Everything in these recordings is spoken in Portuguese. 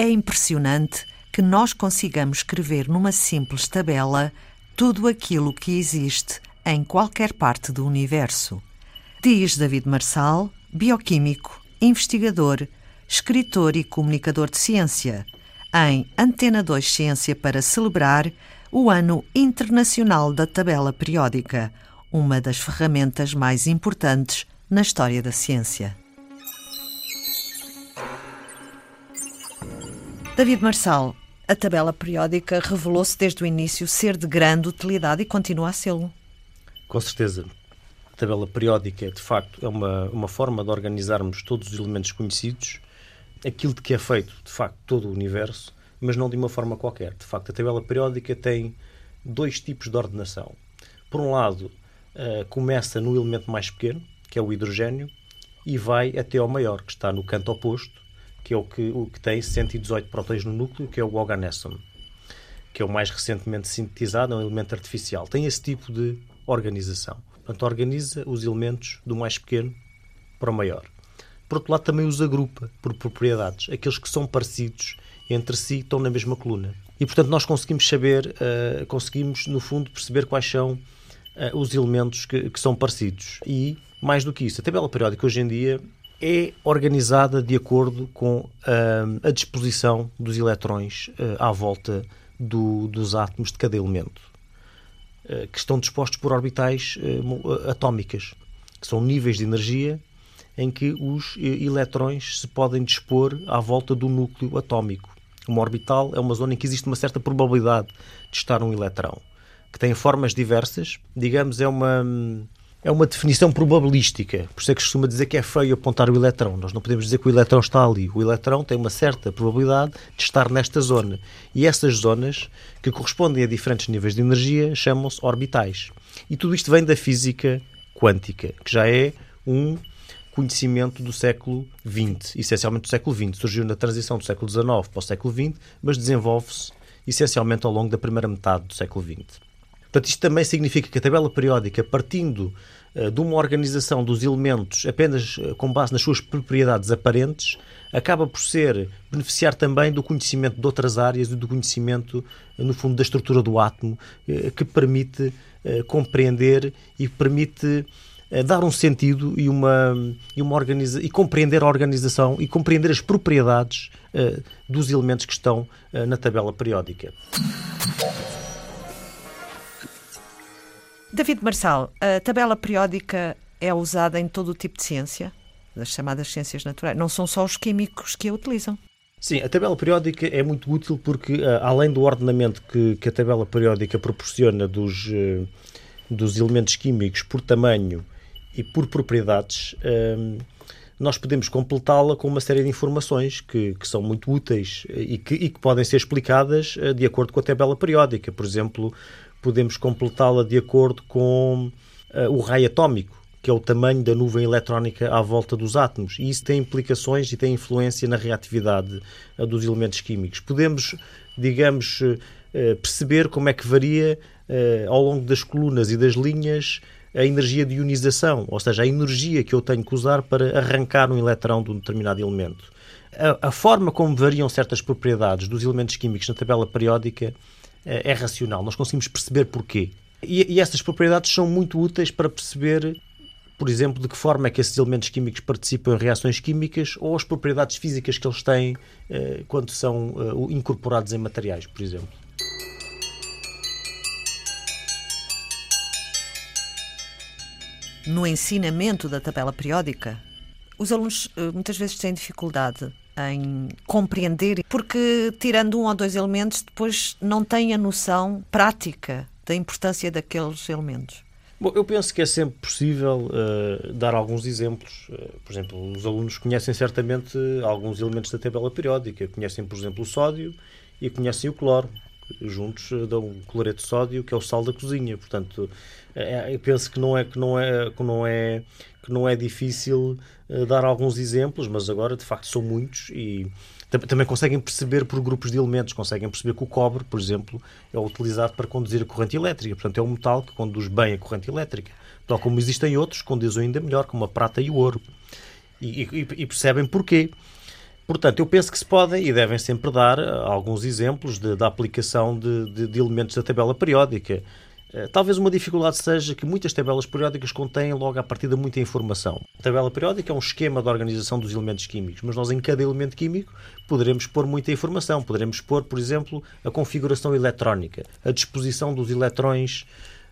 É impressionante que nós consigamos escrever numa simples tabela tudo aquilo que existe em qualquer parte do universo. Diz David Marçal, bioquímico, investigador, escritor e comunicador de ciência, em Antena 2 Ciência para celebrar o Ano Internacional da Tabela Periódica, uma das ferramentas mais importantes na história da ciência. David Marçal, a tabela periódica revelou-se desde o início ser de grande utilidade e continua a sê-lo. Com certeza. A tabela periódica, de facto, é uma, uma forma de organizarmos todos os elementos conhecidos, aquilo de que é feito, de facto, todo o universo, mas não de uma forma qualquer. De facto, a tabela periódica tem dois tipos de ordenação. Por um lado, uh, começa no elemento mais pequeno, que é o hidrogênio, e vai até ao maior, que está no canto oposto, que é o que, o que tem 118 prótons no núcleo, que é o organesson, que é o mais recentemente sintetizado, é um elemento artificial. Tem esse tipo de organização. Portanto, organiza os elementos do mais pequeno para o maior. Por outro lado, também os agrupa por propriedades. Aqueles que são parecidos entre si estão na mesma coluna. E, portanto, nós conseguimos saber, uh, conseguimos, no fundo, perceber quais são uh, os elementos que, que, são parecidos. E, mais do que isso, a tabela periódica hoje em dia é organizada de acordo com uh, a disposição dos eletrões à volta do, dos átomos de cada elemento, que estão dispostos por orbitais atómicas, que são níveis de energia em que os eletrões se podem dispor à volta do núcleo atómico. Uma orbital é uma zona em que existe uma certa probabilidade de estar um eletrão, que tem formas diversas. Digamos, é uma, é uma definição probabilística. Por isso é que costuma dizer que é feio apontar o eletrão. Nós não podemos dizer que o eletrão está ali. O eletrão tem uma certa probabilidade de estar nesta zona. E essas zonas, que correspondem a diferentes níveis de energia, chamam-se orbitais. E tudo isto vem da física quântica, que já é um conhecimento do século XX, essencialmente do século XX. Surgiu na transição do século XIX para o século XX, mas desenvolve-se essencialmente ao longo da primeira metade do século XX. Portanto, isto também significa que a tabela periódica, partindo uh, de uma organização dos elementos apenas uh, com base nas suas propriedades aparentes, acaba por ser beneficiar também do conhecimento de outras áreas e do conhecimento, uh, no fundo, da estrutura do átomo, que permite compreender e permite eh, dar um sentido e uma, e uma organiza e compreender a organização e compreender as propriedades dos elementos que estão na tabela periódica. David Marçal, a tabela periódica é usada em todo o tipo de ciência, das chamadas ciências naturais. Não são só os químicos que a utilizam. Sim, a tabela periódica é muito útil porque, uh, além do ordenamento que, que, a tabela periódica proporciona dos, dos elementos químicos por tamanho e por propriedades, hum, nós podemos completá-la com uma série de informações que, que são muito úteis e que, e que, podem ser explicadas eh, de acordo com a tabela periódica. Por exemplo, podemos completá-la de acordo com uh, o raio atómico, que é o tamanho da nuvem eletrónica à volta dos átomos. E isso tem implicações e tem influência na reatividade uh, dos elementos químicos. Podemos, digamos, uh, perceber como é que varia ao longo das colunas e das linhas a energia de ionização, ou seja, a energia que eu tenho que usar para arrancar um eletrão de um determinado elemento. A forma como variam certas propriedades dos elementos químicos na tabela periódica é, é racional. Nós conseguimos perceber porquê. E, e essas propriedades são muito úteis para perceber por exemplo, de que forma é que esses elementos químicos participam em reações químicas ou as propriedades físicas que eles têm eh, quando são eh, incorporados em materiais, por exemplo. no ensinamento da tabela periódica, os alunos eh, muitas vezes têm dificuldade em compreender, porque tirando um ou dois elementos, depois não têm a noção prática da importância daqueles elementos. Bom, eu penso que é sempre possível uh, dar alguns exemplos. Uh, por exemplo, os alunos conhecem certamente alguns elementos da tabela periódica. Conhecem, por exemplo, o sódio e conhecem o cloro juntos eh, dão um cloreto de sódio, que é o sal da cozinha. Portanto, é, eu penso que não é que não é que não é que não é difícil dar alguns exemplos, mas agora de facto são muitos e também conseguem perceber por grupos de elementos, conseguem perceber que o cobre, por exemplo, é utilizado para conduzir a corrente elétrica. Portanto, é um metal que conduz bem a corrente elétrica. Tal como existem outros que conduzem ainda melhor, como a prata e o ouro. E, e, e percebem porquê. Portanto, eu penso que se podem e devem sempre dar alguns exemplos da aplicação de, de, de elementos da tabela periódica. Eh, talvez uma dificuldade seja que muitas tabelas periódicas contêm logo à partida muita informação. A tabela periódica é um esquema de organização dos elementos químicos, mas nós em cada elemento químico poderemos pôr muita informação. Poderemos pôr, por exemplo, a configuração eletrónica, a disposição dos eletrões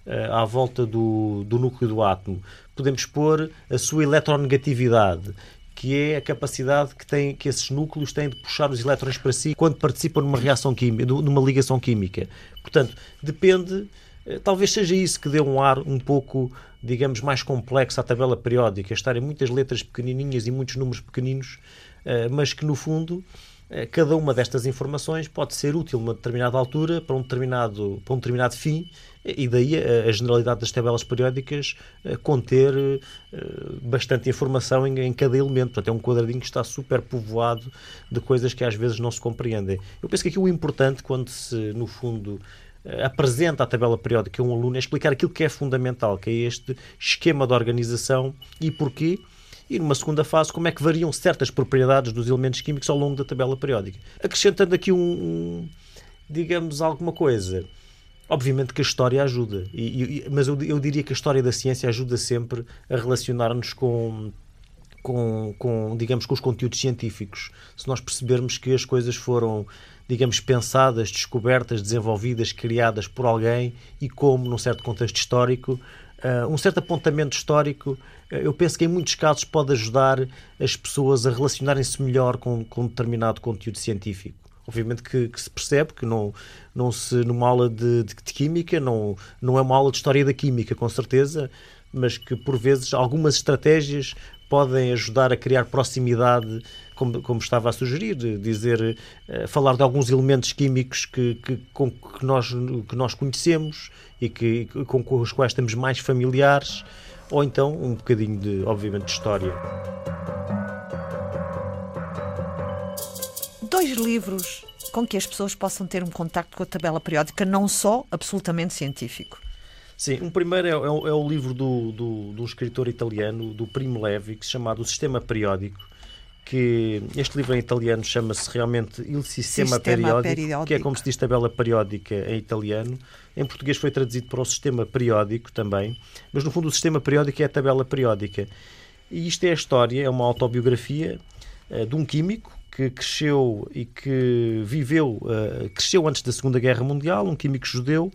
uh, à volta do, do núcleo do átomo. Podemos pôr a sua eletronegatividade, que é a capacidade que, tem, que esses núcleos têm de puxar os elétrons para si quando participam numa reação química, numa ligação química. Portanto, depende eh, talvez seja isso que dê um ar um pouco, digamos, mais complexo à tabela periódica, estarem muitas letras pequenininhas e muitos números pequeninos, eh, mas que no fundo cada uma destas informações pode ser útil numa determinada altura para um determinado, para um determinado fim e daí a, generalidade das tabelas periódicas conter bastante informação em, cada elemento. Portanto, é um quadradinho que está super povoado de coisas que às vezes não se compreendem. Eu penso que aqui o importante, quando se, no fundo, eh, apresenta a tabela periódica a um aluno é explicar aquilo que é fundamental, que é este esquema de organização e porquê. E numa segunda fase, como é que variam certas propriedades dos elementos químicos ao longo da tabela periódica. Acrescentando aqui um, um digamos, alguma coisa. Obviamente que a história ajuda, e, e, mas eu, eu diria que a história da ciência ajuda sempre a relacionar-nos com com, com, digamos, com os conteúdos científicos. Se nós percebermos que as coisas foram, digamos, pensadas, descobertas, desenvolvidas, criadas por alguém e como, num certo contexto histórico, uh, um certo apontamento histórico, uh, eu penso que em muitos casos pode ajudar as pessoas a relacionarem-se melhor com, com determinado conteúdo científico. Obviamente que, que, se percebe que não, não se, numa aula de, de, de química, não, não é uma aula de história da química, com certeza, mas que por vezes algumas estratégias podem ajudar a criar proximidade, como, como estava a sugerir, dizer, uh, falar de alguns elementos químicos que, que, com, que, nós, que nós conhecemos e que, com, com os quais estamos mais familiares, ou então um bocadinho de, obviamente, de história. Dois livros com que as pessoas possam ter um contacto com a tabela periódica, não só absolutamente científico. Sim, um primeiro é, é, é o livro do, do, do, escritor italiano, do Primo Levi, que se chama O Sistema Periódico, que este livro em italiano chama-se realmente Il Sistema, Sistema periódico, periódico, que é como se diz tabela periódica em italiano. Em português foi traduzido para o Sistema Periódico também, mas no fundo o Sistema Periódico é a tabela periódica. E isto é a história, é uma autobiografia uh, de um químico que cresceu e que viveu, uh, cresceu antes da Segunda Guerra Mundial, um químico judeu,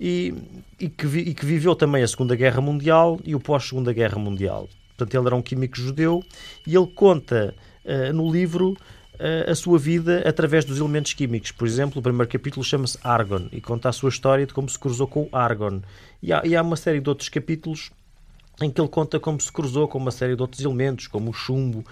e, e, que, vi, e que viveu também a Segunda Guerra Mundial e o pós-Segunda Guerra Mundial. Portanto, ele era um químico judeu e ele conta uh, no livro uh, a sua vida através dos elementos químicos. Por exemplo, o primeiro capítulo chama-se Argon e conta a sua história de como se cruzou com o Argon. E há, e há uma série de outros capítulos em que ele conta como se cruzou com uma série de outros elementos, como o chumbo,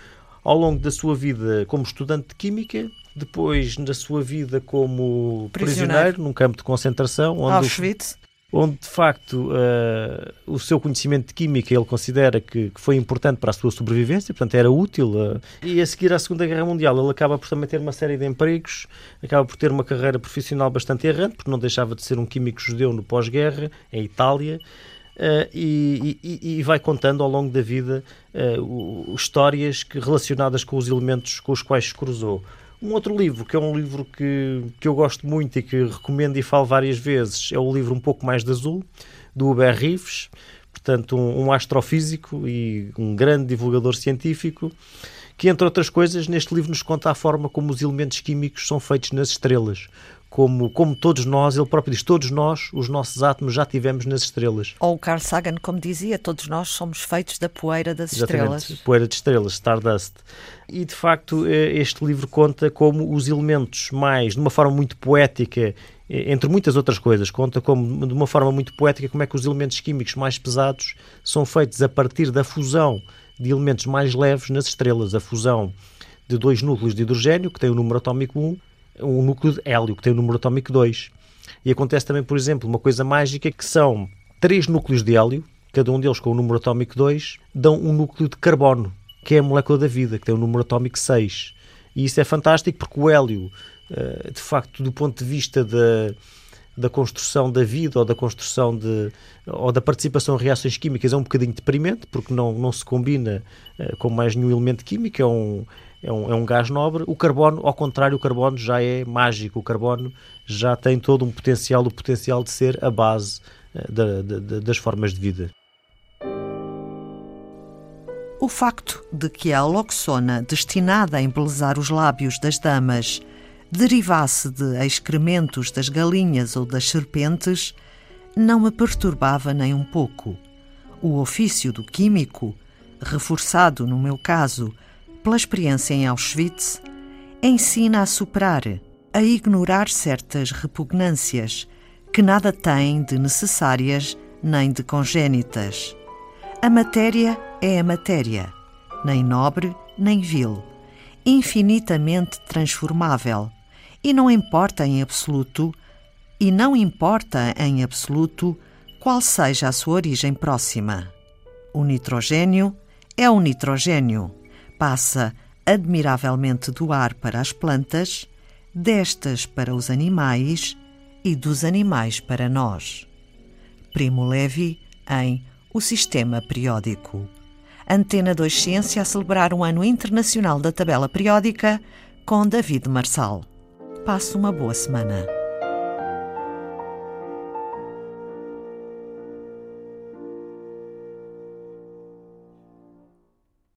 ao longo da sua vida como estudante de química depois na sua vida como prisioneiro, prisioneiro num campo de concentração, onde, Auschwitz. onde de facto uh, o seu conhecimento de química ele considera que, que, foi importante para a sua sobrevivência, portanto era útil. Uh, e a seguir à Segunda Guerra Mundial ele acaba por também ter uma série de empregos, acaba por ter uma carreira profissional bastante errante, porque não deixava de ser um químico judeu no pós-guerra, em Itália. Uh, e, e, e, vai contando ao longo da vida uh, histórias que, relacionadas com os elementos com os quais se cruzou. Um outro livro, que é um livro que, que eu gosto muito e que recomendo e falo várias vezes, é o livro Um Pouco Mais de Azul, do Hubert Rives, portanto, um, um astrofísico e um grande divulgador científico, que, entre outras coisas, neste livro nos conta a forma como os elementos químicos são feitos nas estrelas, como, como todos nós, ele próprio diz, todos nós, os nossos átomos já tivemos nas estrelas. Ou o Carl Sagan, como dizia, todos nós somos feitos da poeira das Exatamente, estrelas. poeira de estrelas, Stardust. E, de facto, eh, este livro conta como os elementos mais, de uma forma muito poética, eh, entre muitas outras coisas, conta como, de uma forma muito poética, como é que os elementos químicos mais pesados são feitos a partir da fusão de elementos mais leves nas estrelas. A fusão de dois núcleos de hidrogênio, que tem o número atómico 1, um núcleo de hélio, que tem o número atómico 2. E acontece também, por exemplo, uma coisa mágica que são três núcleos de hélio, cada um deles com o número atómico 2, dão um núcleo de carbono, que é a molécula da vida, que tem o número atómico 6. E isso é fantástico porque o hélio, eh, de facto, do ponto de vista da, da construção da vida ou da construção de ou da participação em reações químicas é um bocadinho deprimente porque não, não se combina uh, com mais nenhum elemento químico, é um, é, um, é um gás nobre. O carbono, ao contrário, o carbono já é mágico, o carbono já tem todo um potencial, o potencial de ser a base uh, da, da, das formas de vida. O facto de que a aloxona, destinada a embelezar os lábios das damas, derivasse de excrementos das galinhas ou das serpentes, não me perturbava nem um pouco. O ofício do químico, reforçado no meu caso pela experiência em Auschwitz, ensina a superar, a ignorar certas repugnâncias que nada têm de necessárias nem de congénitas. A matéria é a matéria, nem nobre nem vil, infinitamente transformável e não importa em absoluto, e não importa em absoluto qual seja a sua origem próxima. O nitrogênio é o nitrogênio, passa admiravelmente do ar para as plantas, destas para os animais e dos animais para nós. Primo Levi em O Sistema Periódico. Antena 2 Ciência a celebrar um ano internacional da tabela periódica com David Marçal. Passe uma boa semana.